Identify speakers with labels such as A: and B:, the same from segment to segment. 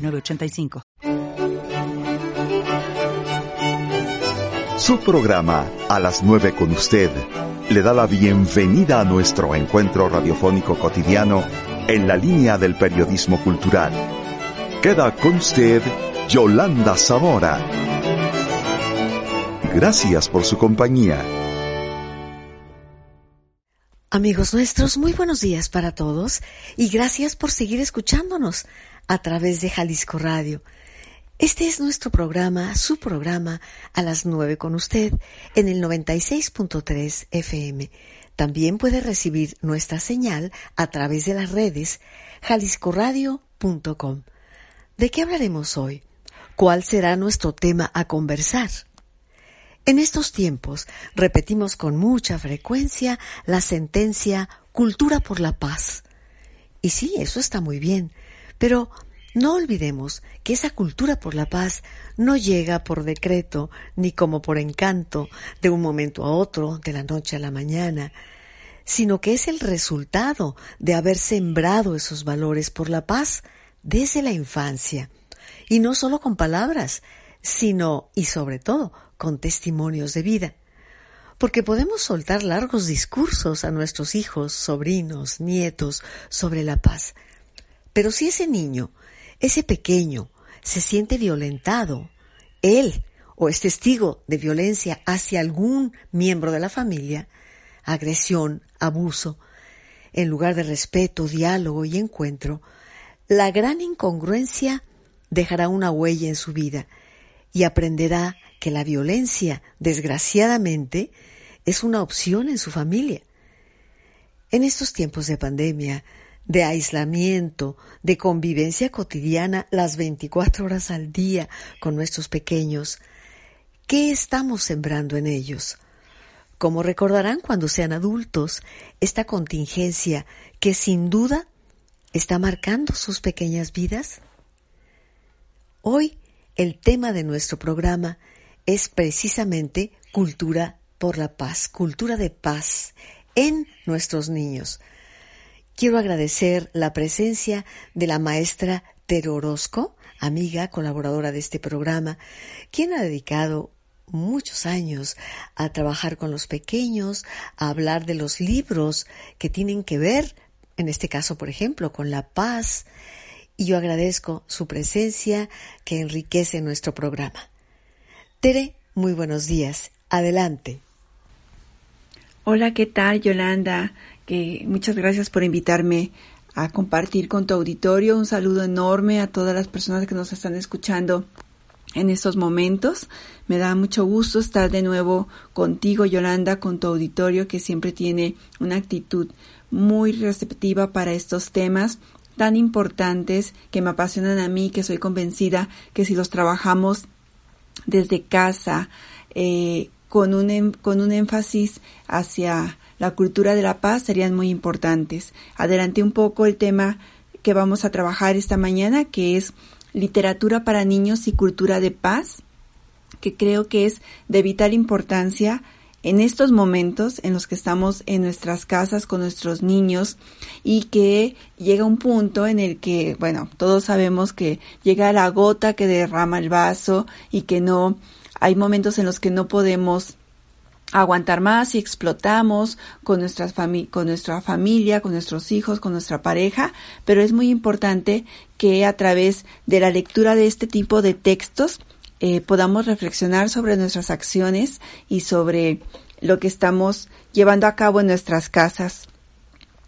A: 906985.
B: Su programa A las 9 con usted le da la bienvenida a nuestro encuentro radiofónico cotidiano en la línea del periodismo cultural. Queda con usted Yolanda Zamora. Gracias por su compañía.
C: Amigos nuestros, muy buenos días para todos y gracias por seguir escuchándonos a través de Jalisco Radio. Este es nuestro programa, su programa, a las 9 con usted en el 96.3 FM. También puede recibir nuestra señal a través de las redes jaliscoradio.com. ¿De qué hablaremos hoy? ¿Cuál será nuestro tema a conversar? En estos tiempos repetimos con mucha frecuencia la sentencia cultura por la paz. Y sí, eso está muy bien, pero no olvidemos que esa cultura por la paz no llega por decreto ni como por encanto de un momento a otro, de la noche a la mañana, sino que es el resultado de haber sembrado esos valores por la paz desde la infancia. Y no solo con palabras, sino y sobre todo con testimonios de vida. Porque podemos soltar largos discursos a nuestros hijos, sobrinos, nietos sobre la paz. Pero si ese niño, ese pequeño, se siente violentado, él o es testigo de violencia hacia algún miembro de la familia, agresión, abuso, en lugar de respeto, diálogo y encuentro, la gran incongruencia dejará una huella en su vida y aprenderá que la violencia, desgraciadamente, es una opción en su familia. En estos tiempos de pandemia, de aislamiento, de convivencia cotidiana las 24 horas al día con nuestros pequeños, ¿qué estamos sembrando en ellos? Como recordarán cuando sean adultos, esta contingencia que sin duda está marcando sus pequeñas vidas? Hoy el tema de nuestro programa es precisamente cultura por la paz, cultura de paz en nuestros niños. Quiero agradecer la presencia de la maestra Tero Orozco, amiga, colaboradora de este programa, quien ha dedicado muchos años a trabajar con los pequeños, a hablar de los libros que tienen que ver, en este caso, por ejemplo, con la paz. Y yo agradezco su presencia que enriquece nuestro programa. Tere, muy buenos días. Adelante.
D: Hola, ¿qué tal, Yolanda? Muchas gracias por invitarme a compartir con tu auditorio. Un saludo enorme a todas las personas que nos están escuchando en estos momentos. Me da mucho gusto estar de nuevo contigo, Yolanda, con tu auditorio que siempre tiene una actitud muy receptiva para estos temas tan importantes que me apasionan a mí, que soy convencida que si los trabajamos desde casa, eh, con, un, em, con un énfasis hacia la cultura de la paz, serían muy importantes. Adelante un poco el tema que vamos a trabajar esta mañana, que es literatura para niños y cultura de paz, que creo que es de vital importancia en estos momentos en los que estamos en nuestras casas con nuestros niños y que llega un punto en el que, bueno, todos sabemos que llega la gota que derrama el vaso y que no, hay momentos en los que no podemos aguantar más y explotamos con, nuestras con nuestra familia, con nuestros hijos, con nuestra pareja, pero es muy importante que a través de la lectura de este tipo de textos eh, podamos reflexionar sobre nuestras acciones y sobre lo que estamos llevando a cabo en nuestras casas.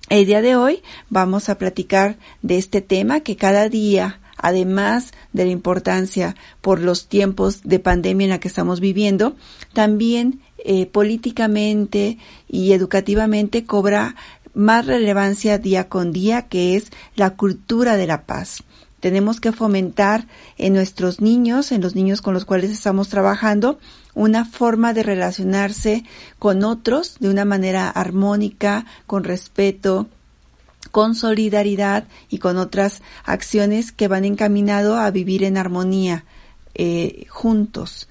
D: El día de hoy vamos a platicar de este tema que cada día, además de la importancia por los tiempos de pandemia en la que estamos viviendo, también eh, políticamente y educativamente cobra más relevancia día con día, que es la cultura de la paz. Tenemos que fomentar en nuestros niños, en los niños con los cuales estamos trabajando, una forma de relacionarse con otros de una manera armónica, con respeto, con solidaridad y con otras acciones que van encaminado a vivir en armonía eh, juntos.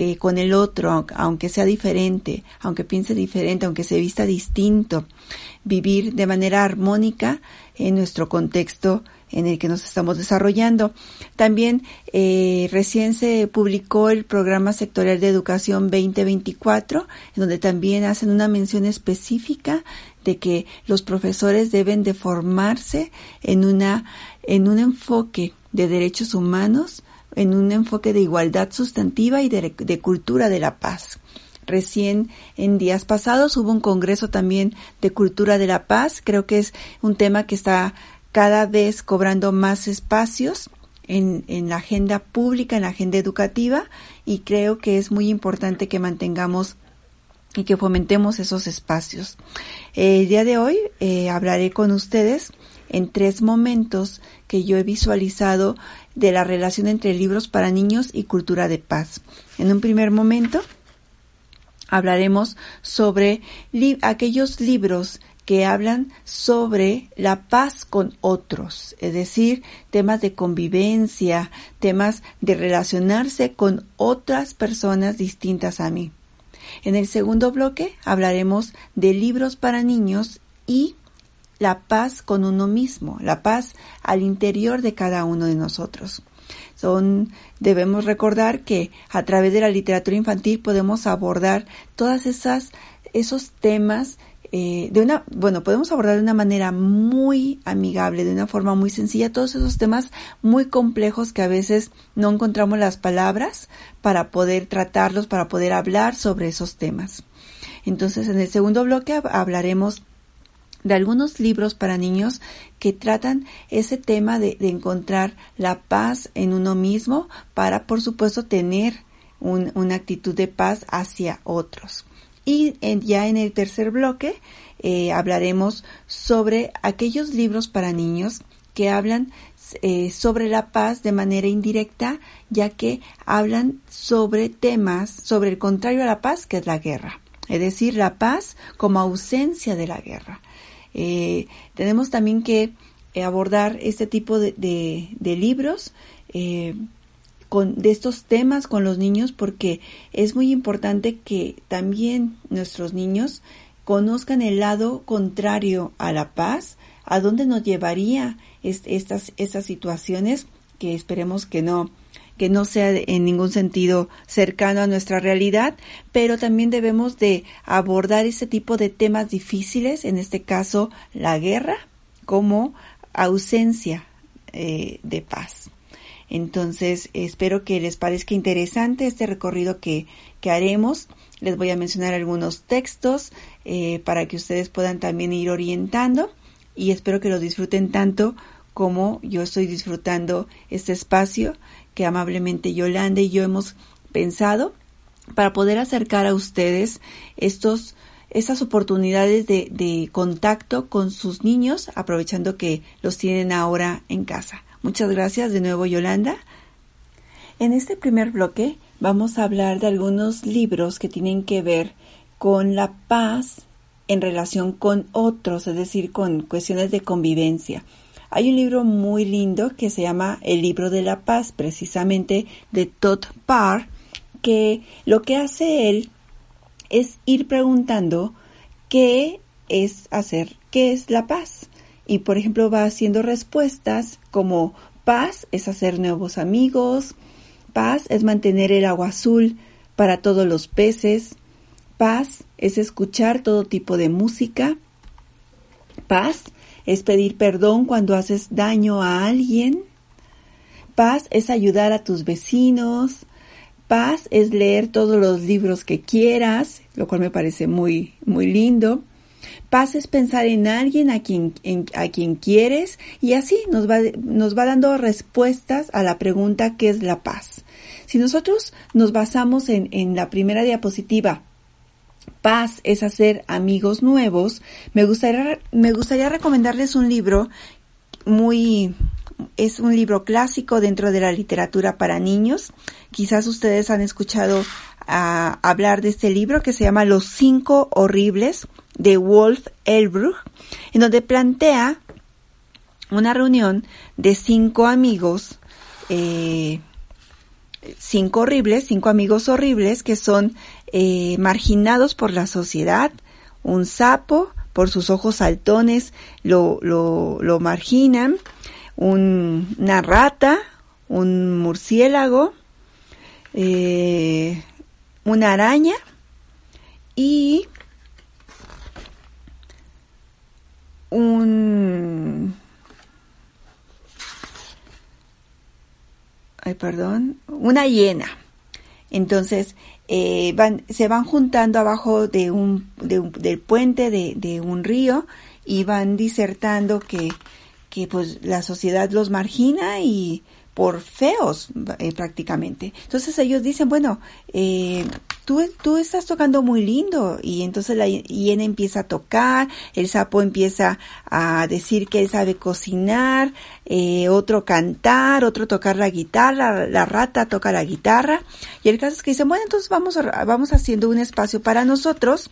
D: Eh, con el otro, aunque sea diferente, aunque piense diferente, aunque se vista distinto, vivir de manera armónica en nuestro contexto en el que nos estamos desarrollando. También eh, recién se publicó el programa sectorial de educación 2024, en donde también hacen una mención específica de que los profesores deben de formarse en una en un enfoque de derechos humanos, en un enfoque de igualdad sustantiva y de, de cultura de la paz. Recién en días pasados hubo un congreso también de cultura de la paz. Creo que es un tema que está cada vez cobrando más espacios en, en, la agenda pública, en la agenda educativa, y creo que es muy importante que mantengamos y que fomentemos esos espacios. El día de hoy eh, hablaré con ustedes en tres momentos que yo he visualizado de la relación entre libros para niños y cultura de paz. En un primer momento hablaremos sobre aquellos libros que hablan sobre la paz con otros, es decir, temas de convivencia, temas de relacionarse con otras personas distintas a mí. En el segundo bloque hablaremos de libros para niños y la paz con uno mismo, la paz al interior de cada uno de nosotros. Debemos recordar que a través de la literatura infantil podemos abordar todas esas, esos temas eh, de una, bueno, podemos abordar de una manera muy amigable, de una forma muy sencilla, todos esos temas muy complejos que a veces no encontramos las palabras para poder tratarlos, para poder hablar sobre esos temas. Entonces, en el segundo bloque hablaremos de algunos libros para niños que tratan ese tema de, encontrar la paz en uno mismo para, por supuesto, tener una actitud de paz hacia otros. Y ya en el tercer bloque eh, hablaremos sobre aquellos libros para niños que hablan eh, sobre la paz de manera indirecta, ya que hablan sobre temas, sobre el contrario a la paz, que es la guerra. Es decir, la paz como ausencia de la guerra. Eh, tenemos también que abordar este tipo de libros con, de estos temas con los niños porque es muy importante que también nuestros niños conozcan el lado contrario a la paz, a dónde nos llevaría estas, estas situaciones que esperemos que no que no sea en ningún sentido cercano a nuestra realidad, pero también debemos de abordar ese tipo de temas difíciles, en este caso la guerra, como ausencia eh, de paz. Entonces, espero que les parezca interesante este recorrido que, que haremos. Les voy a mencionar algunos textos eh, para que ustedes puedan también ir orientando y espero que lo disfruten tanto como yo estoy disfrutando este espacio que amablemente Yolanda y yo hemos pensado para poder acercar a ustedes estos estas oportunidades de, de contacto con sus niños, aprovechando que los tienen ahora en casa. Muchas gracias de nuevo Yolanda. En este primer bloque vamos a hablar de algunos libros que tienen que ver con la paz en relación con otros, es decir, con cuestiones de convivencia. Hay un libro muy lindo que se llama El libro de la paz, precisamente de Todd Parr, que lo que hace él es ir preguntando qué es hacer, qué es la paz y por ejemplo va haciendo respuestas como paz es hacer nuevos amigos, paz es mantener el agua azul para todos los peces, paz es escuchar todo tipo de música, paz es pedir perdón cuando haces daño a alguien, paz es ayudar a tus vecinos, paz es leer todos los libros que quieras, lo cual me parece muy muy lindo. Paz es pensar en alguien a quien, a quien quieres y así nos va, nos va dando respuestas a la pregunta ¿qué es la paz? Si nosotros nos basamos en, en la primera diapositiva, paz es hacer amigos nuevos, me gustaría, me gustaría recomendarles un libro muy es un libro clásico dentro de la literatura para niños. Quizás ustedes han escuchado ah, hablar de este libro que se llama Los cinco horribles de Wolf Elbruch, en donde plantea una reunión de cinco amigos, eh, cinco horribles, cinco amigos horribles que son eh, marginados por la sociedad. Un sapo, por sus ojos saltones, lo, lo, marginan. una rata, un murciélago, eh, una araña y un ay perdón una hiena. Entonces eh, van, se van juntando abajo de un, del puente de, de, un río y van disertando que, que pues la sociedad los margina y por feos eh, prácticamente. Entonces ellos dicen, bueno, eh, tú, estás tocando muy lindo y entonces la hiena empieza a tocar, el sapo empieza a decir que él sabe cocinar, eh, otro cantar, otro tocar la guitarra, la rata toca la guitarra y el caso es que dicen, bueno, entonces vamos, vamos haciendo un espacio para nosotros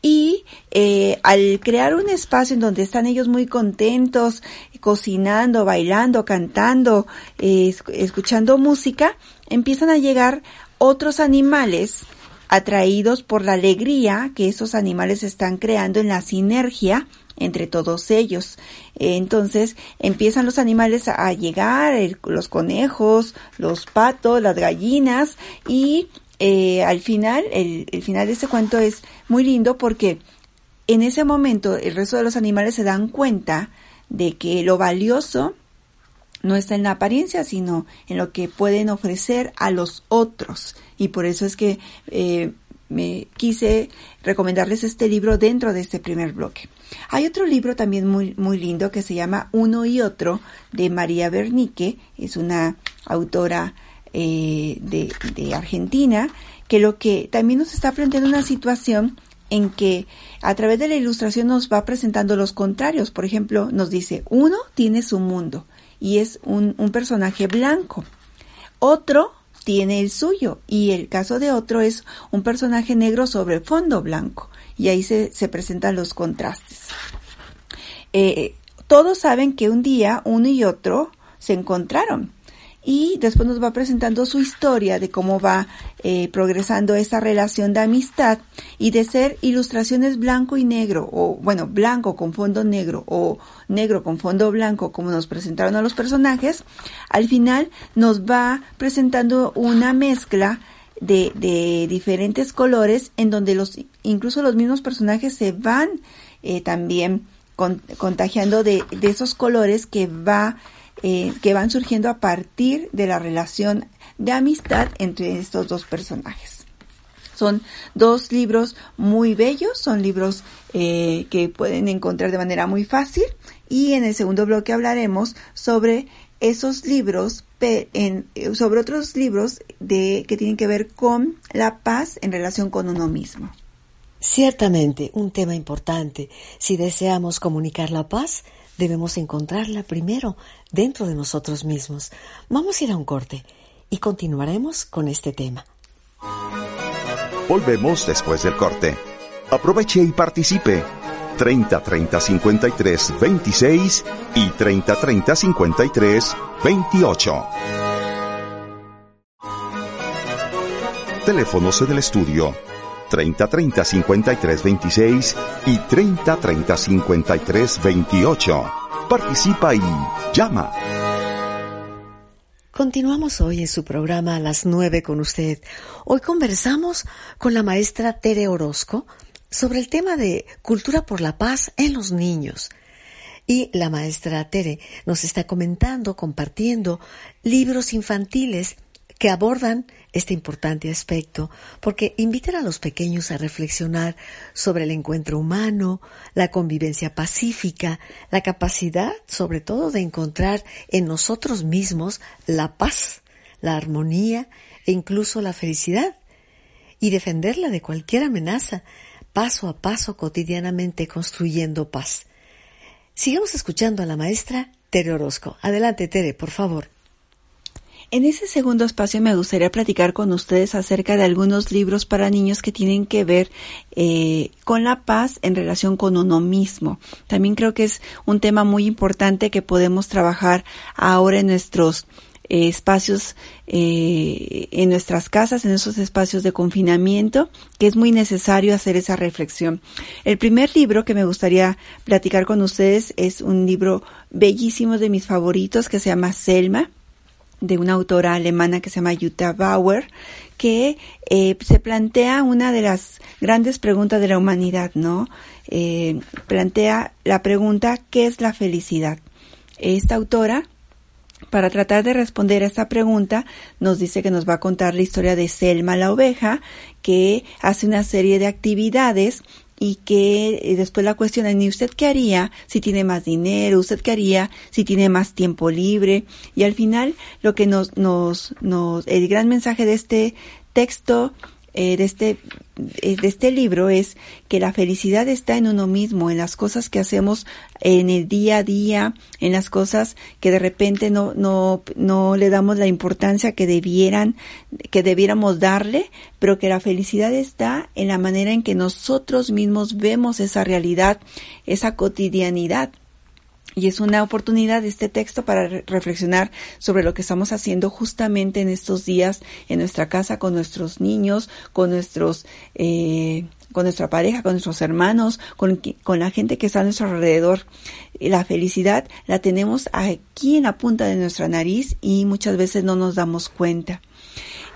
D: y eh, al crear un espacio en donde están ellos muy contentos, cocinando, bailando, cantando, eh, escuchando música, empiezan a llegar otros animales atraídos por la alegría que esos animales están creando en la sinergia entre todos ellos. Entonces empiezan los animales a llegar, los conejos, los patos, las gallinas y eh, al final, el, el final de este cuento es muy lindo porque en ese momento el resto de los animales se dan cuenta de que lo valioso no está en la apariencia, sino en lo que pueden ofrecer a los otros. Y por eso es que eh, me quise recomendarles este libro dentro de este primer bloque. Hay otro libro también muy, muy lindo que se llama Uno y Otro de María Bernique, es una autora eh, de, Argentina, que lo que también nos está planteando una situación en que a través de la ilustración nos va presentando los contrarios. Por ejemplo, nos dice, uno tiene su mundo y es un, un personaje blanco. Otro tiene el suyo y el caso de otro es un personaje negro sobre fondo blanco y ahí se, se presentan los contrastes. Eh, todos saben que un día uno y otro se encontraron y después nos va presentando su historia de cómo va eh, progresando esa relación de amistad y de ser ilustraciones blanco y negro o bueno blanco con fondo negro o negro con fondo blanco como nos presentaron a los personajes al final nos va presentando una mezcla de, de diferentes colores en donde los incluso los mismos personajes se van eh, también contagiando de, de esos colores que va eh, que van surgiendo a partir de la relación de amistad entre estos dos personajes. Son dos libros muy bellos, son libros eh, que pueden encontrar de manera muy fácil y en el segundo bloque hablaremos sobre esos libros, en, sobre otros libros de, que tienen que ver con la paz en relación con uno mismo.
C: Ciertamente, un tema importante. Si deseamos comunicar la paz, debemos encontrarla primero dentro de nosotros mismos. Vamos a ir a un corte y continuaremos con este tema.
B: Volvemos después del corte. Aproveche y participe. 30 30 53 26 y 30 30 53 28. Teléfonos en el estudio 30 30 53 26 y 30 30 53 28. Participa y llama.
C: Continuamos hoy en su programa a las 9 con usted. Hoy conversamos con la maestra Tere Orozco sobre el tema de cultura por la paz en los niños. Y la maestra Tere nos está comentando, compartiendo libros infantiles que abordan este importante aspecto porque invitan a los pequeños a reflexionar sobre el encuentro humano, la convivencia pacífica, la capacidad sobre todo de encontrar en nosotros mismos la paz, la armonía e incluso la felicidad y defenderla de cualquier amenaza, paso a paso cotidianamente construyendo paz. Sigamos escuchando a la maestra Tere Orozco. Adelante, Tere, por favor.
D: En ese segundo espacio me gustaría platicar con ustedes acerca de algunos libros para niños que tienen que ver eh, con la paz en relación con uno mismo. También creo que es un tema muy importante que podemos trabajar ahora en nuestros eh, espacios eh, en nuestras casas, en esos espacios de confinamiento, que es muy necesario hacer esa reflexión. El primer libro que me gustaría platicar con ustedes es un libro bellísimo de mis favoritos que se llama Selma de una autora alemana que se llama Jutta Bauer, que eh, se plantea una de las grandes preguntas de la humanidad, ¿no? Eh, plantea la pregunta, ¿qué es la felicidad? Esta autora, para tratar de responder a esta pregunta, nos dice que nos va a contar la historia de Selma la oveja, que hace una serie de actividades y que eh, después la cuestionan, ¿y usted qué haría si tiene más dinero? ¿Usted qué haría si tiene más tiempo libre? Y al final lo que nos, nos, nos, el gran mensaje de este texto eh, de, este, eh, de este libro es que la felicidad está en uno mismo, en las cosas que hacemos en el día a día, en las cosas que de repente no, no, no le damos la importancia que debieran, que debiéramos darle, pero que la felicidad está en la manera en que nosotros mismos vemos esa realidad, esa cotidianidad y es una oportunidad este texto para reflexionar sobre lo que estamos haciendo justamente en estos días en nuestra casa con nuestros niños, con nuestros, eh, con nuestra pareja, con nuestros hermanos, con, con la gente que está a nuestro alrededor. La felicidad la tenemos aquí en la punta de nuestra nariz y muchas veces no nos damos cuenta.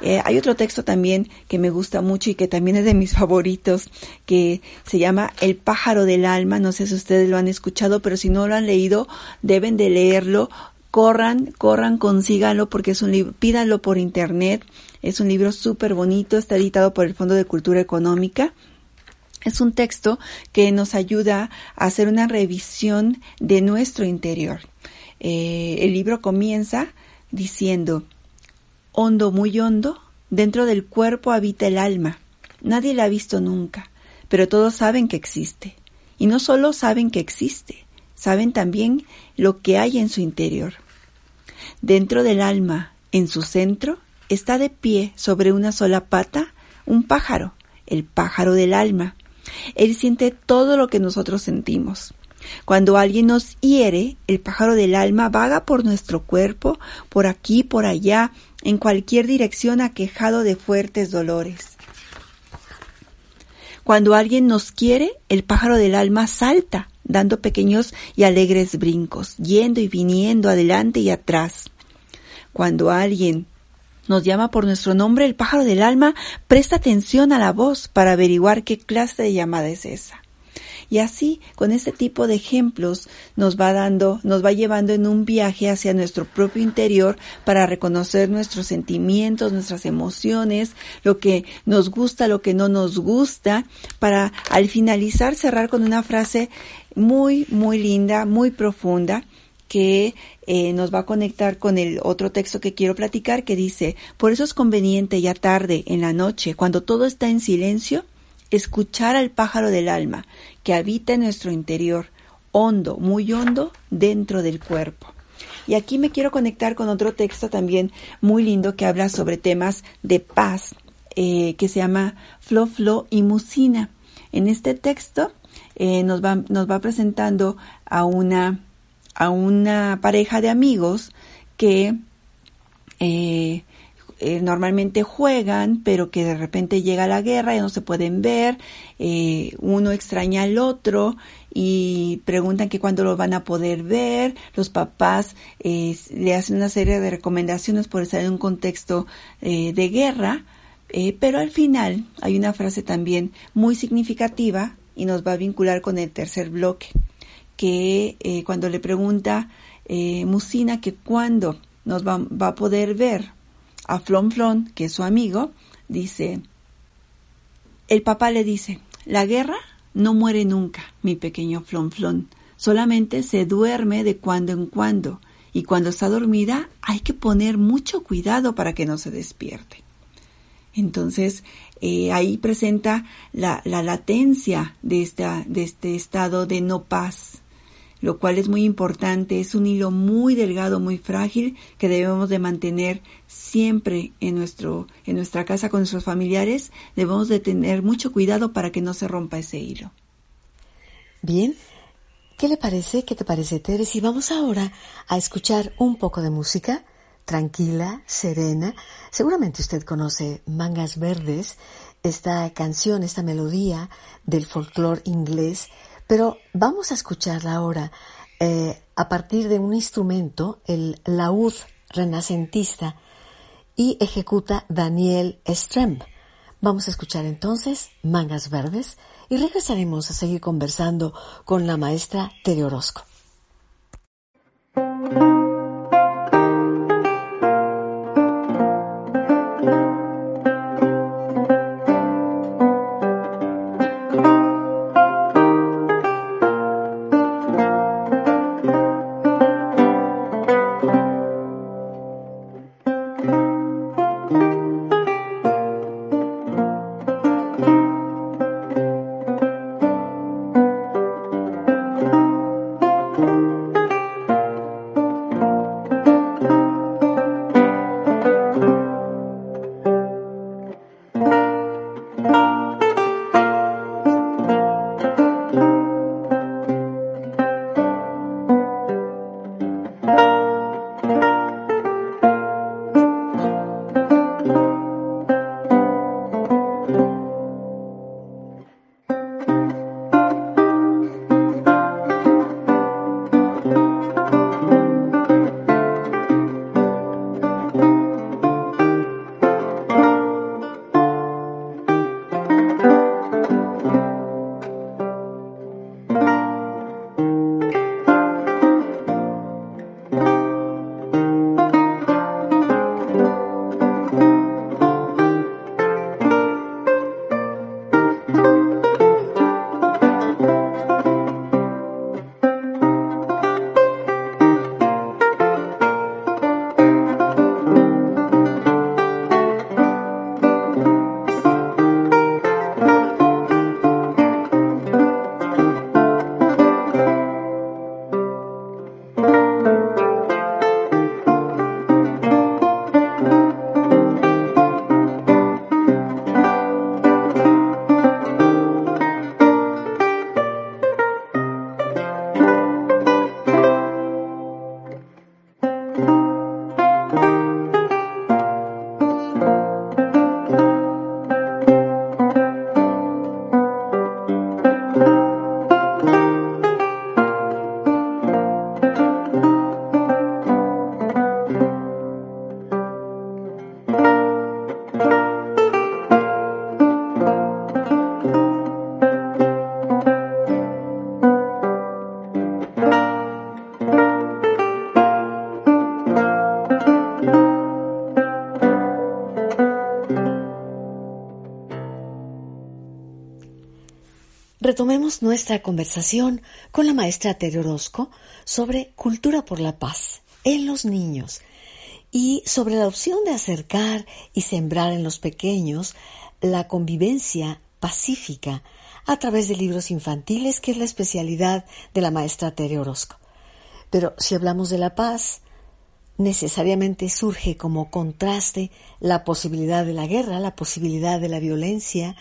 D: Eh, hay otro texto también que me gusta mucho y que también es de mis favoritos, que se llama El pájaro del alma. No sé si ustedes lo han escuchado, pero si no lo han leído, deben de leerlo. Corran, corran, consíganlo porque es un libro, pídanlo por internet. Es un libro súper bonito, está editado por el Fondo de Cultura Económica. Es un texto que nos ayuda a hacer una revisión de nuestro interior. Eh, el libro comienza diciendo, hondo, muy hondo, dentro del cuerpo habita el alma. Nadie la ha visto nunca, pero todos saben que existe. Y no solo saben que existe, saben también lo que hay en su interior. Dentro del alma, en su centro, está de pie sobre una sola pata un pájaro, el pájaro del alma. Él siente todo lo que nosotros sentimos. Cuando alguien nos hiere, el pájaro del alma vaga por nuestro cuerpo, por aquí, por allá, en cualquier dirección aquejado de fuertes dolores. Cuando alguien nos quiere, el pájaro del alma salta, dando pequeños y alegres brincos, yendo y viniendo adelante y atrás. Cuando alguien nos llama por nuestro nombre, el pájaro del alma presta atención a la voz para averiguar qué clase de llamada es esa. Y así, con este tipo de ejemplos, nos va dando, nos va llevando en un viaje hacia nuestro propio interior para reconocer nuestros sentimientos, nuestras emociones, lo que nos gusta, lo que no nos gusta, para al finalizar cerrar con una frase muy, muy linda, muy profunda, que eh, nos va a conectar con el otro texto que quiero platicar que dice, por eso es conveniente ya tarde, en la noche, cuando todo está en silencio, escuchar al pájaro del alma que habita en nuestro interior, hondo, muy hondo, dentro del cuerpo. Y aquí me quiero conectar con otro texto también muy lindo que habla sobre temas de paz, eh, que se llama Flo, Flo y Musina. En este texto eh, nos, va, nos va presentando a una, a una pareja de amigos que eh, eh, normalmente juegan, pero que de repente llega la guerra y no se pueden ver, eh, uno extraña al otro y preguntan que cuándo lo van a poder ver, los papás eh, le hacen una serie de recomendaciones por estar en un contexto de guerra, pero al final hay una frase también muy significativa y nos va a vincular con el tercer bloque, que cuando le pregunta Musina que cuándo nos va a poder ver, a Flon Flon, que es su amigo, dice, el papá le dice, la guerra no muere nunca, mi pequeño Flon solamente se duerme de cuando en cuando, y cuando está dormida hay que poner mucho cuidado para que no se despierte. Entonces, eh, ahí presenta la, la latencia de, esta, de este estado de no paz. Lo cual es muy importante. Es un hilo muy delgado, muy frágil que debemos de mantener siempre en nuestro en nuestra casa con nuestros familiares. Debemos de tener mucho cuidado para que no se rompa ese hilo.
C: Bien, ¿qué le parece? ¿Qué te parece, Teres? Y vamos ahora a escuchar un poco de música tranquila, serena. Seguramente usted conoce Mangas Verdes, esta canción, esta melodía del folclore inglés, pero vamos a escucharla ahora eh, a partir de un instrumento, el laúd renacentista, y ejecuta Daniel Stremp. Vamos a escuchar entonces Mangas Verdes y regresaremos a seguir conversando con la maestra Tere Orozco. Nuestra conversación con la maestra Tere Orozco sobre cultura por la paz en los niños y sobre la opción de acercar y sembrar en los pequeños la convivencia pacífica a través de libros infantiles, que es la especialidad de la maestra Tere Orozco. Pero si hablamos de la paz, necesariamente surge como contraste la posibilidad de la guerra, la posibilidad de la violencia,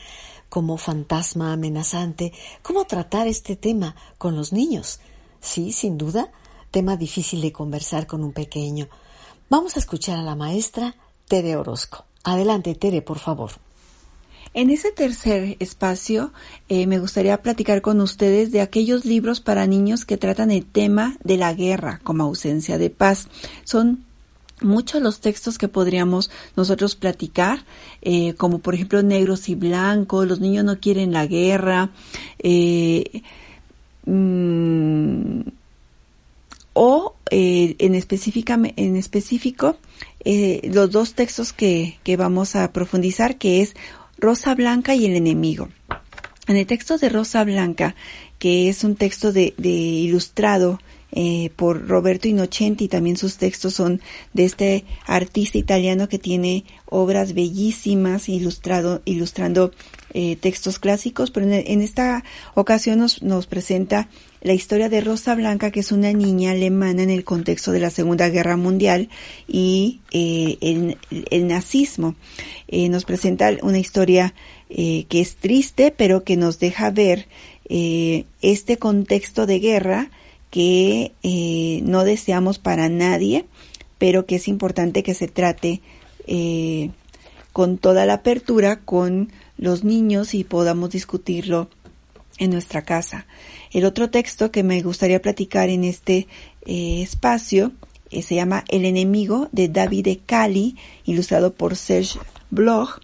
C: como fantasma amenazante, cómo tratar este tema con los niños. Sí, sin duda, tema difícil de conversar con un pequeño. Vamos a escuchar a la maestra Tere Orozco. Adelante, Tere, por favor.
D: En ese tercer espacio eh, me gustaría platicar con ustedes de aquellos libros para niños que tratan el tema de la guerra como ausencia de paz. Son muchos los textos que podríamos nosotros platicar, eh, como por ejemplo negros y blancos, los niños no quieren la guerra, eh, mm, o eh, en, en específico los dos textos que, que vamos a profundizar, que es Rosa Blanca y el enemigo. En el texto de Rosa Blanca, que es un texto de, de ilustrado eh, por Roberto Innocenti. También sus textos son de este artista italiano que tiene obras bellísimas ilustrado, ilustrando eh, textos clásicos, pero en, esta ocasión nos, nos presenta la historia de Rosa Blanca, que es una niña alemana en el contexto de la Segunda Guerra Mundial y eh, el, nazismo. Eh, nos presenta una historia que es triste, pero que nos deja ver este contexto de guerra que no deseamos para nadie, pero que es importante que se trate con toda la apertura con los niños y podamos discutirlo en nuestra casa. El otro texto que me gustaría platicar en este eh, espacio eh, se llama El enemigo de David Cali, ilustrado por Serge Bloch,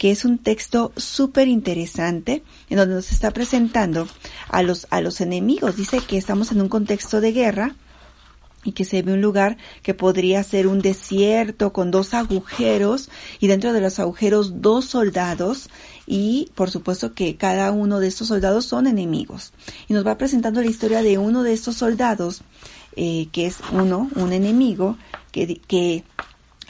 D: que es un texto súper interesante en donde nos está presentando a los, a los enemigos. Dice que estamos en un contexto de guerra y que se ve un lugar que podría ser un desierto con dos agujeros y dentro de los agujeros dos soldados y por supuesto que cada uno de estos soldados son enemigos. Y nos va presentando la historia de uno de estos soldados eh, que es uno, un enemigo, que, que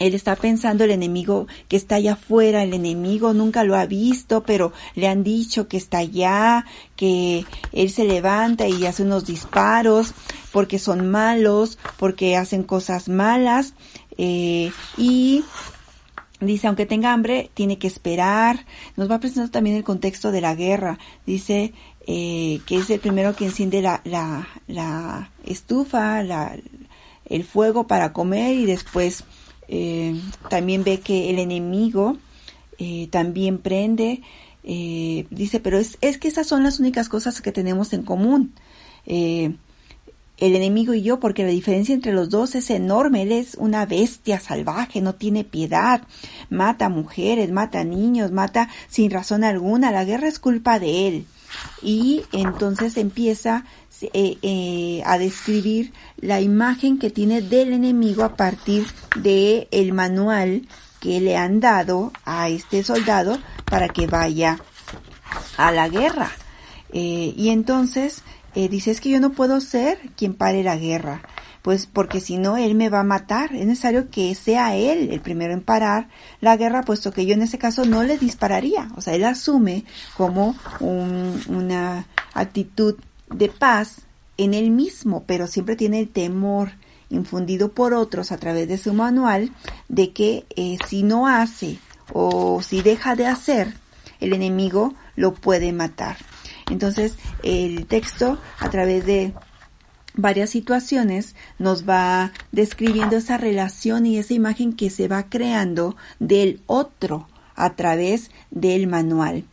D: él está pensando el enemigo que está allá afuera, el enemigo nunca lo ha visto, pero le han dicho que está allá, que él se levanta y hace unos disparos porque son malos, porque hacen cosas malas eh, y Dice, aunque tenga hambre, tiene que esperar. Nos va presentando también el contexto de la guerra. Dice eh, que es el primero que enciende la, la, la estufa, la, el fuego para comer y después eh, también ve que el enemigo eh, también prende. Eh, dice, pero es, es, que esas son las únicas cosas que tenemos en común. el enemigo y yo, porque la diferencia entre los dos es enorme. Él es una bestia salvaje, no tiene piedad, mata mujeres, mata niños, mata sin razón alguna. La guerra es culpa de él. Y entonces empieza eh, eh, a describir la imagen que tiene del enemigo a partir de el manual que le han dado a este soldado para que vaya a la guerra. Eh, y entonces dice, es que yo no puedo ser quien pare la guerra, pues porque si no, él me va a matar. Es necesario que sea él el primero en parar la guerra, puesto que yo en ese caso no le dispararía. O sea, él asume como una actitud de paz en él mismo, pero siempre tiene el temor infundido por otros a través de su manual de que eh, si no hace o si deja de hacer, el enemigo lo puede matar. Entonces, el texto a través de varias situaciones nos va describiendo esa relación y esa imagen que se va creando del otro a través del manual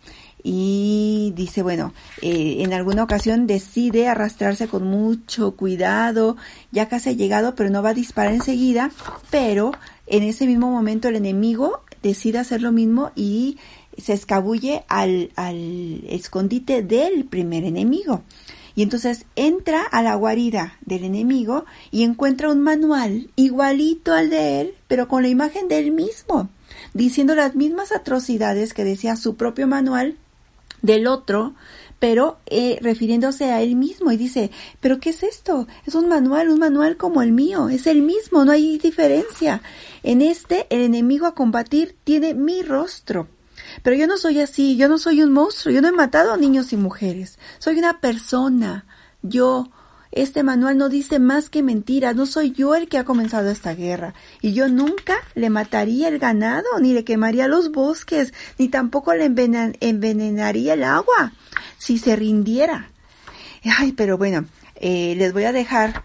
D: y dice, bueno, eh, en alguna ocasión decide arrastrarse con mucho cuidado, ya casi ha llegado, pero no va a disparar enseguida, pero en ese mismo momento el enemigo decide hacer lo mismo y se escabulle al, al escondite del primer enemigo. Y entonces entra a la guarida del enemigo y encuentra un manual igualito al de él, pero con la imagen de él mismo, diciendo las mismas atrocidades que decía su propio manual, del otro, pero eh, refiriéndose a él mismo y dice, pero ¿qué es esto? Es un manual, un manual como el mío, es el mismo, no hay diferencia. En este, el enemigo a combatir tiene mi rostro. Pero yo no soy así, yo no soy un monstruo, yo no he matado a niños y mujeres, soy una persona, yo, este manual no dice más que mentiras, no soy yo el que ha comenzado esta guerra, y yo nunca le mataría el ganado, ni le quemaría los bosques, ni tampoco le envenenaría el agua, si se rindiera. Ay, pero bueno, eh, les voy a dejar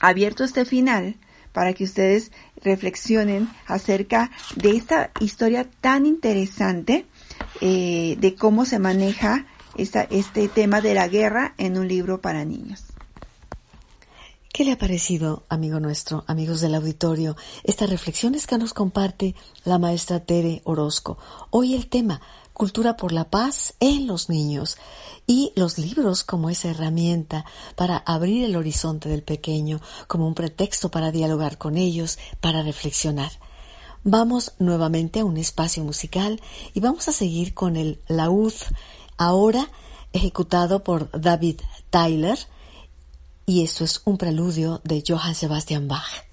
D: abierto este final para que ustedes reflexionen acerca de esta historia tan interesante eh, de cómo se maneja esta, este tema de la guerra en un libro para niños.
C: ¿Qué le ha parecido, amigo nuestro, amigos del auditorio, estas reflexiones que nos comparte la maestra Tere Orozco? Hoy el tema, cultura por la paz en los niños y los libros como esa herramienta para abrir el horizonte del pequeño, como un pretexto para dialogar con ellos, para reflexionar. Vamos nuevamente a un espacio musical y vamos a seguir con el laúd, ahora ejecutado por David Tyler, y esto es un preludio de Johann Sebastian Bach.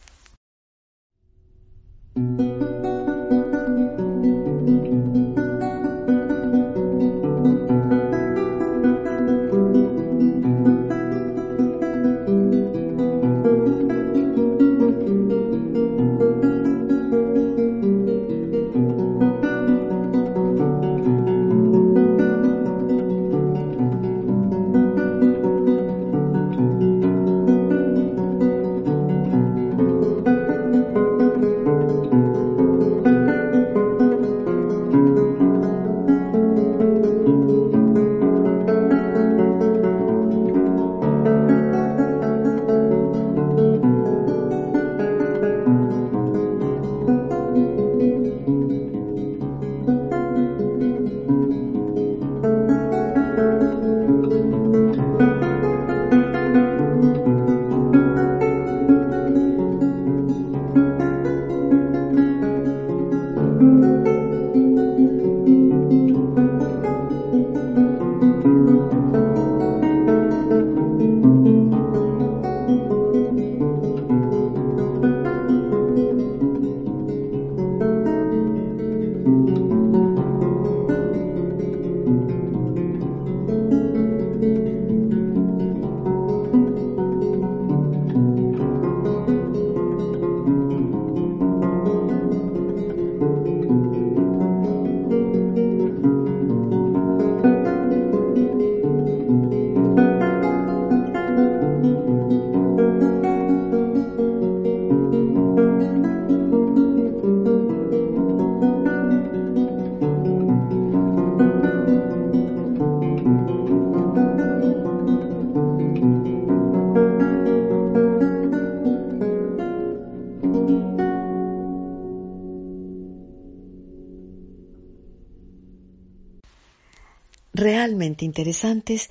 C: Interesantes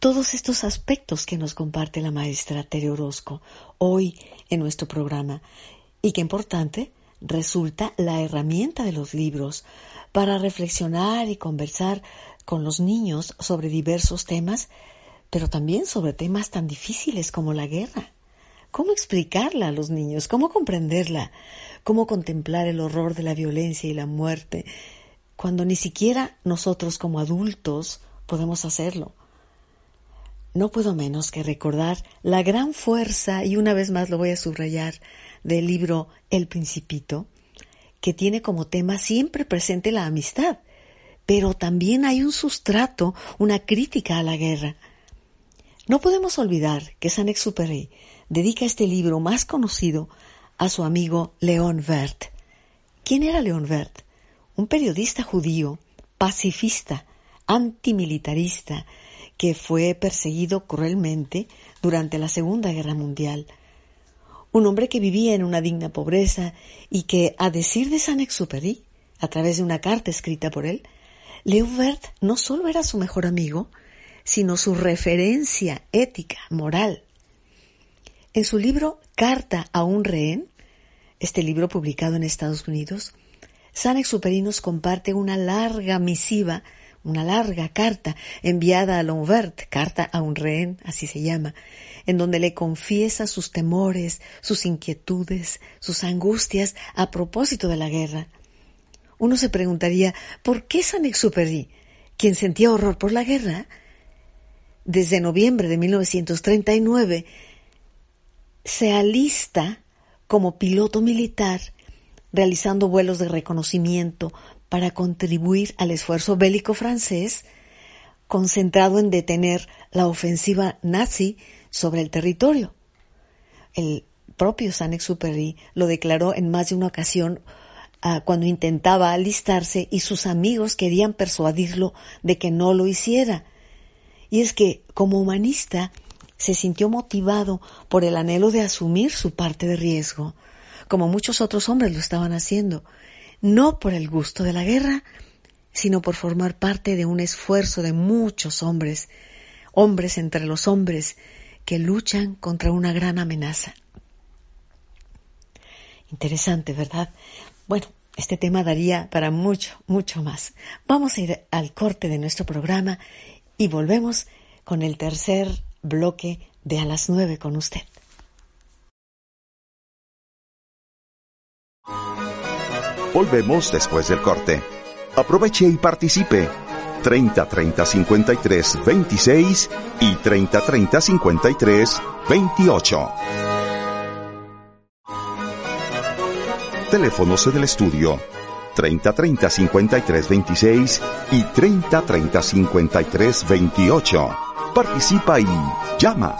C: todos estos aspectos que nos comparte la maestra Tere Orozco hoy en nuestro programa y que importante resulta la herramienta de los libros para reflexionar y conversar con los niños sobre diversos temas, pero también sobre temas tan difíciles como la guerra. ¿Cómo explicarla a los niños? ¿Cómo comprenderla? ¿Cómo contemplar el horror de la violencia y la muerte cuando ni siquiera nosotros como adultos podemos hacerlo. No puedo menos que recordar la gran fuerza, y una vez más lo voy a subrayar, del libro El Principito, que tiene como tema siempre presente la amistad, pero también hay un sustrato, una crítica a la guerra. No podemos olvidar que Saint-Exupéry dedica este libro más conocido a su amigo León Vert. ¿Quién era León Vert? un periodista judío, pacifista, antimilitarista, que fue perseguido cruelmente durante la Segunda Guerra Mundial. Un hombre que vivía en una digna pobreza y que, a decir de Saint-Exupéry, a través de una carta escrita por él, Leuvert no solo era su mejor amigo, sino su referencia ética, moral. En su libro Carta a un rehén, este libro publicado en Estados Unidos, San Exupéry nos comparte una larga misiva, una larga carta enviada a Lonvert, carta a un rehén, así se llama, en donde le confiesa sus temores, sus inquietudes, sus angustias a propósito de la guerra. Uno se preguntaría, ¿por qué San Exupéry, quien sentía horror por la guerra, desde noviembre de 1939, se alista como piloto militar realizando vuelos de reconocimiento para contribuir al esfuerzo bélico francés, concentrado en detener la ofensiva nazi sobre el territorio. El propio Saint-Exupéry lo declaró en más de una ocasión uh, cuando intentaba alistarse y sus amigos querían persuadirlo de que no lo hiciera. Y es que, como humanista, se sintió motivado por el anhelo de asumir su parte de riesgo como muchos otros hombres lo estaban haciendo, no por el gusto de la guerra, sino por formar parte de un esfuerzo de muchos hombres, hombres entre los hombres, que luchan contra una gran amenaza. Interesante, ¿verdad? Bueno, este tema daría para mucho, mucho más. Vamos a ir al corte de nuestro programa y volvemos con el tercer bloque de A las nueve con usted.
B: Volvemos después del corte. Aproveche y participe. 30 30 53 26 y 30 30 53 28. Teléfonos del estudio 30 30 53 26 y 30 30 53 28. Participa y llama.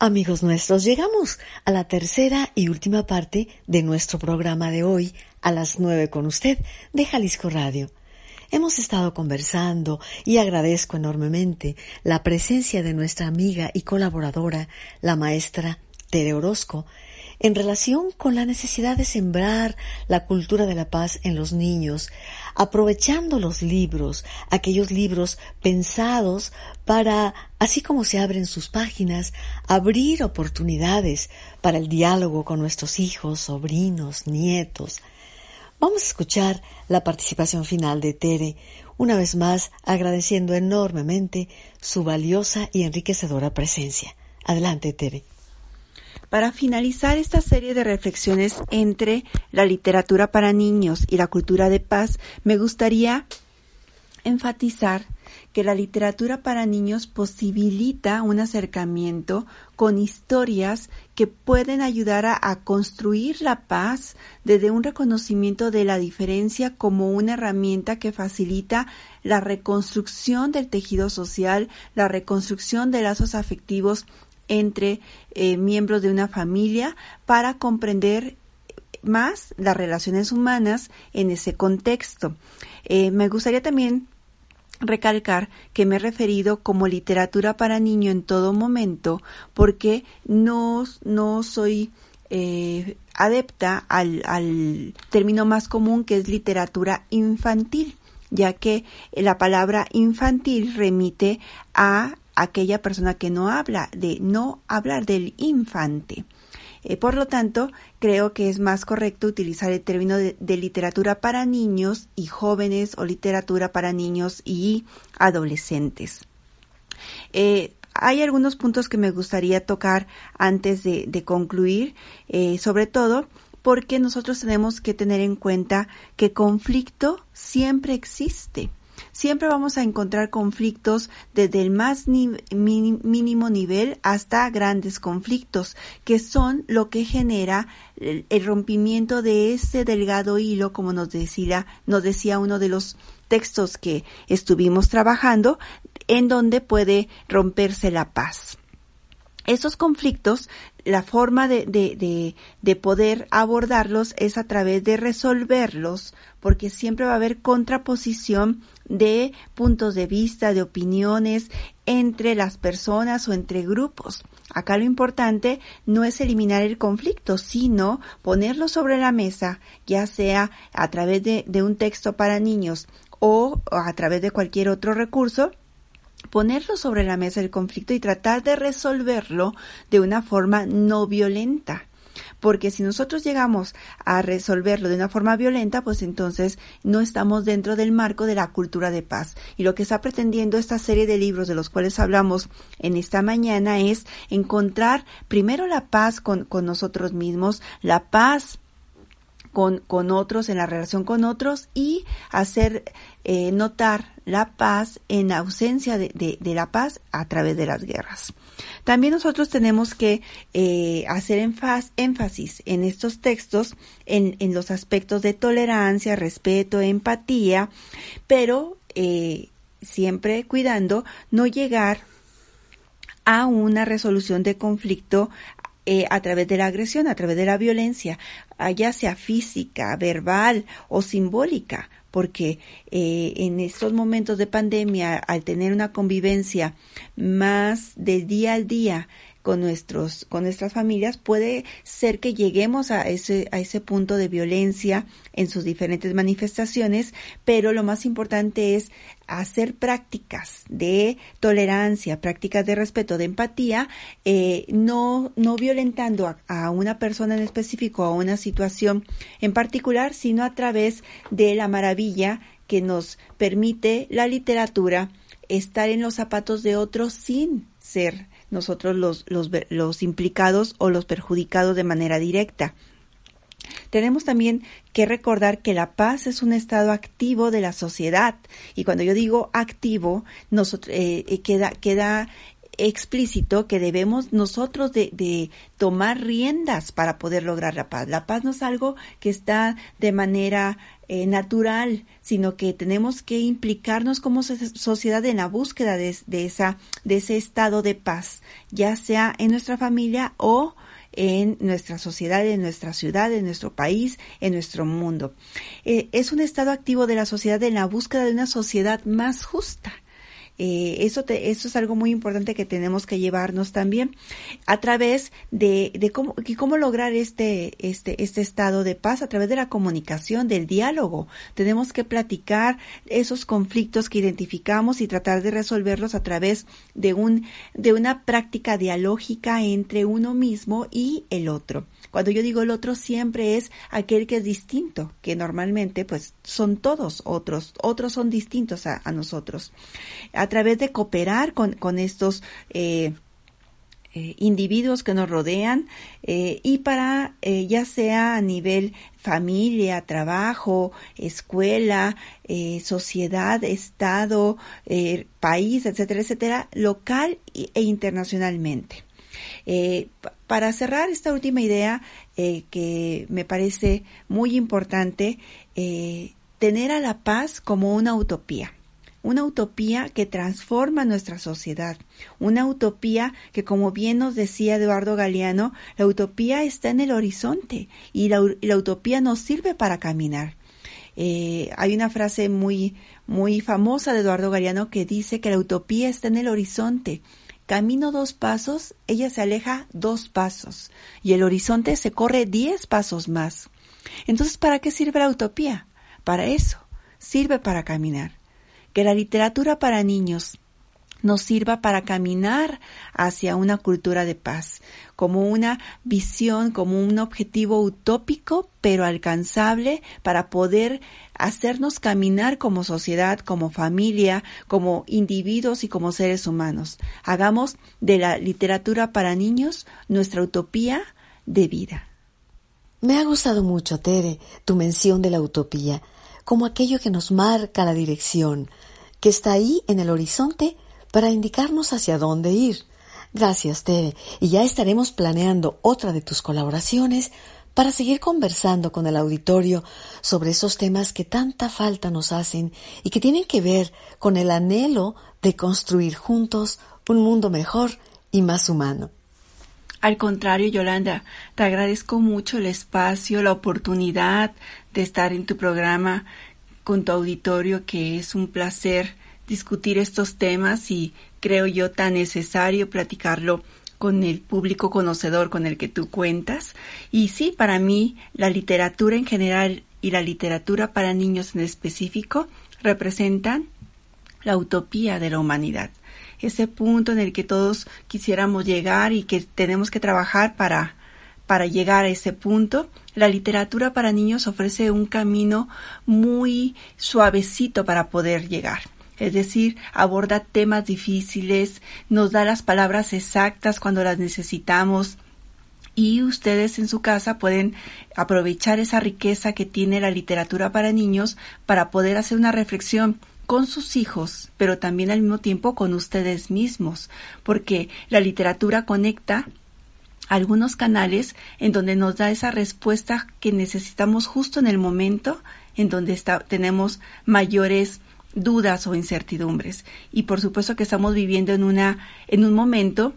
C: Amigos nuestros, llegamos a la tercera y última parte de nuestro programa de hoy, a las nueve con usted, de Jalisco Radio. Hemos estado conversando y agradezco enormemente la presencia de nuestra amiga y colaboradora, la maestra Tere Orozco, en relación con la necesidad de sembrar la cultura de la paz en los niños, aprovechando los libros, aquellos libros pensados para, así como se abren sus páginas, abrir oportunidades para el diálogo con nuestros hijos, sobrinos, nietos. Vamos a escuchar la participación final de Tere, una vez más agradeciendo enormemente su valiosa y enriquecedora presencia. Adelante, Tere.
D: Para finalizar esta serie de reflexiones entre la literatura para niños y la cultura de paz, me gustaría enfatizar que la literatura para niños posibilita un acercamiento con historias que pueden ayudar a, construir la paz desde un reconocimiento de la diferencia como una herramienta que facilita la reconstrucción del tejido social, la reconstrucción de lazos afectivos entre eh, miembros de una familia para comprender más las relaciones humanas en ese contexto. Eh, me gustaría también recalcar que me he referido como literatura para niño en todo momento porque no, no soy eh, adepta al, al término más común que es literatura infantil ya que la palabra infantil remite a aquella persona que no habla, de no hablar del infante. Eh, por lo tanto, creo que es más correcto utilizar el término de, literatura para niños y jóvenes o literatura para niños y adolescentes. Eh, hay algunos puntos que me gustaría tocar antes de, concluir, eh, sobre todo porque nosotros tenemos que tener en cuenta que conflicto siempre existe siempre vamos a encontrar conflictos desde el más mínimo nivel hasta grandes conflictos, que son lo que genera el, rompimiento de ese delgado hilo, como nos decía, nos decía uno de los textos que estuvimos trabajando, en donde puede romperse la paz. Esos conflictos la forma de, de, de, poder abordarlos es a través de resolverlos, porque siempre va a haber contraposición de puntos de vista, de opiniones entre las personas o entre grupos. Acá lo importante no es eliminar el conflicto, sino ponerlo sobre la mesa, ya sea a través de, un texto para niños o a través de cualquier otro recurso, ponerlo sobre la mesa el conflicto y tratar de resolverlo de una forma no violenta. Porque si nosotros llegamos a resolverlo de una forma violenta, pues entonces no estamos dentro del marco de la cultura de paz. Y lo que está pretendiendo esta serie de libros de los cuales hablamos en esta mañana es encontrar primero la paz con, con nosotros mismos, la paz con, con, otros, en la relación con otros y hacer eh, notar la paz en ausencia de, de, la paz a través de las guerras. También nosotros tenemos que eh, hacer énfasis en estos textos en, en, los aspectos de tolerancia, respeto, empatía, pero eh, siempre cuidando no llegar a una resolución de conflicto eh, a través de la agresión, a través de la violencia, ya sea física, verbal o simbólica, porque eh, en estos momentos de pandemia, al tener una convivencia más de día al día, con nuestros con nuestras familias puede ser que lleguemos a ese a ese punto de violencia en sus diferentes manifestaciones pero lo más importante es hacer prácticas de tolerancia, prácticas de respeto, de empatía, eh, no, no violentando a, a, una persona en específico, a una situación en particular, sino a través de la maravilla que nos permite la literatura estar en los zapatos de otros sin ser nosotros los, los, los implicados o los perjudicados de manera directa. Tenemos también que recordar que la paz es un estado activo de la sociedad y cuando yo digo activo, nosotros, eh, eh, queda, queda explícito que debemos nosotros de, tomar riendas para poder lograr la paz. La paz no es algo que está de manera eh, natural, sino que tenemos que implicarnos como sociedad en la búsqueda de, esa, de ese estado de paz, ya sea en nuestra familia o en nuestra sociedad, en nuestra ciudad, en nuestro país, en nuestro mundo. Eh, es un estado activo de la sociedad en la búsqueda de una sociedad más justa eh, eso, eso es algo muy importante que tenemos que llevarnos también a través de, de cómo, cómo lograr este, este, este estado de paz a través de la comunicación, del diálogo. Tenemos que platicar esos conflictos que identificamos y tratar de resolverlos a través de un, de una práctica dialógica entre uno mismo y el otro. Cuando yo digo el otro siempre es aquel que es distinto, que normalmente pues son todos otros, otros son distintos a, nosotros. Través de cooperar con, con estos eh, eh, individuos que nos rodean eh, y para ya sea a nivel familia, trabajo, escuela, sociedad, estado, país, etcétera, etcétera, local e internacionalmente. Para cerrar esta última idea que me parece muy importante, tener a la paz como una utopía una utopía que transforma nuestra sociedad, una utopía que, como bien nos decía Eduardo Galeano, la utopía está en el horizonte y la, utopía nos sirve para caminar. hay una frase muy, muy famosa de Eduardo Galeano que dice que la utopía está en el horizonte Camino dos pasos, ella se aleja dos pasos y el horizonte se corre diez pasos más. Entonces, ¿para qué sirve la utopía? Para eso, sirve para caminar. Que la literatura para niños nos sirva para caminar hacia una cultura de paz, como una visión, como un objetivo utópico, pero alcanzable para poder hacernos caminar como sociedad, como familia, como individuos y como seres humanos. Hagamos de la literatura para niños nuestra utopía de vida.
C: Me ha gustado mucho, Tere, tu mención de la utopía, como aquello que nos marca la dirección, que está ahí en el horizonte para indicarnos hacia dónde ir. Gracias, Tere, y ya estaremos planeando otra de tus colaboraciones para seguir conversando con el auditorio sobre esos temas que tanta falta nos hacen y que tienen que ver con el anhelo de construir juntos un mundo mejor y más humano.
D: Al contrario, Yolanda, te agradezco mucho el espacio, la oportunidad de estar en tu programa con tu auditorio, que es un placer discutir estos temas y creo yo tan necesario platicarlo con el público conocedor con el que tú cuentas. Y sí, para mí, la literatura en general y la literatura para niños en específico representan la utopía de la humanidad. Ese punto en el que todos quisiéramos llegar y que tenemos que trabajar para, para llegar a ese punto. La literatura para niños ofrece un camino muy suavecito para poder llegar es decir, aborda temas difíciles, nos da las palabras exactas cuando las necesitamos y ustedes en su casa pueden aprovechar esa riqueza que tiene la literatura para niños para poder hacer una reflexión con sus hijos, pero también al mismo tiempo con ustedes mismos, porque la literatura conecta algunos canales en donde nos da esa respuesta que necesitamos justo en el momento en donde está, tenemos mayores dudas o incertidumbres. Y por supuesto que estamos viviendo en una, en un momento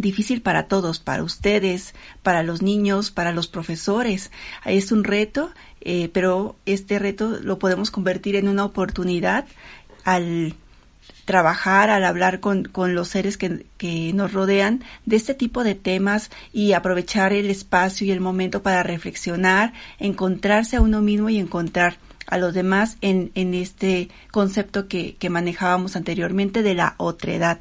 D: difícil para todos, para ustedes, para los niños, para los profesores. Es un reto, eh, pero este reto lo podemos convertir en una oportunidad al trabajar, al hablar con, con los seres que, que, nos rodean de este tipo de temas y aprovechar el espacio y el momento para reflexionar, encontrarse a uno mismo y encontrar a los demás en, en este concepto que, que manejábamos anteriormente de la otredad.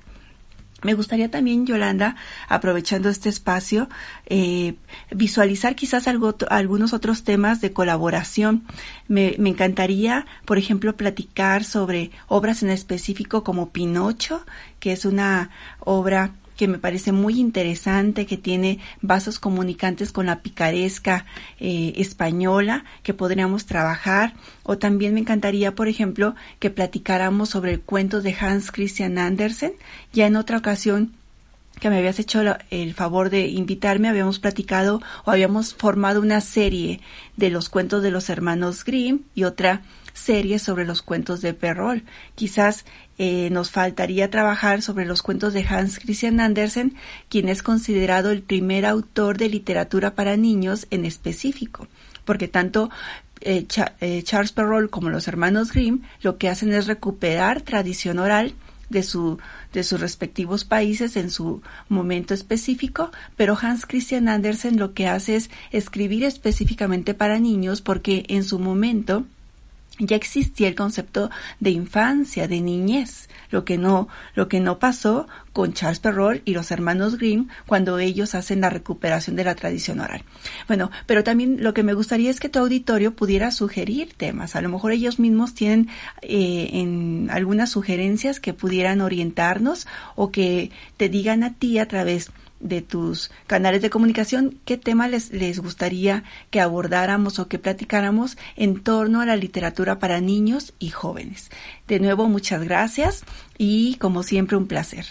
D: Me gustaría también, Yolanda, aprovechando este espacio, eh, visualizar quizás algo, algunos otros temas de colaboración. Me, me, encantaría, por ejemplo, platicar sobre obras en específico como Pinocho, que es una obra que me parece muy interesante, que tiene vasos comunicantes con la picaresca eh, española que podríamos trabajar. O también me encantaría, por ejemplo, que platicáramos sobre el cuento de Hans Christian Andersen. Ya en otra ocasión que me habías hecho el favor de invitarme, habíamos platicado o habíamos formado una serie de los cuentos de los hermanos Grimm y otra serie sobre los cuentos de Perrol. Quizás eh, nos faltaría trabajar sobre los cuentos de Hans Christian Andersen, quien es considerado el primer autor de literatura para niños en específico, porque tanto eh, eh, Charles Perrault como los hermanos Grimm lo que hacen es recuperar tradición oral de, su, de sus respectivos países en su momento específico, pero Hans Christian Andersen lo que hace es escribir específicamente para niños porque en su momento ya existía el concepto de infancia, de niñez, lo que no, lo que no pasó con Charles Perrault y los hermanos Grimm cuando ellos hacen la recuperación de la tradición oral. Bueno, pero también lo que me gustaría es que tu auditorio pudiera sugerir temas. A lo mejor ellos mismos tienen eh, en algunas sugerencias que pudieran orientarnos o que te digan a ti a través de tus canales de comunicación, qué tema les, les gustaría que abordáramos o que platicáramos en torno a la literatura para niños y jóvenes. De nuevo, muchas gracias y como siempre un placer.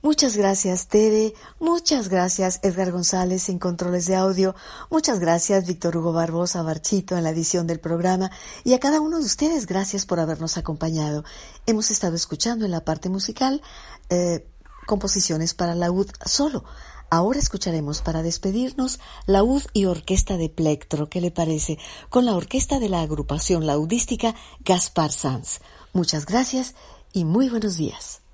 C: Muchas gracias, Tere. Muchas gracias, Edgar González en controles de audio. Muchas gracias, Víctor Hugo Barbosa Barchito en la edición del programa. Y a cada uno de ustedes, gracias por habernos acompañado. Hemos estado escuchando en la parte musical eh, composiciones para laúd solo. Ahora escucharemos para despedirnos laúd y orquesta de plectro, ¿qué le parece? Con la orquesta de la agrupación laudística Gaspar Sanz. Muchas gracias y muy buenos días.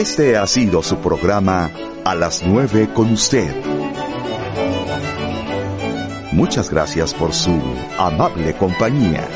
B: Este ha sido su programa A las 9 con usted. Muchas gracias por su amable compañía.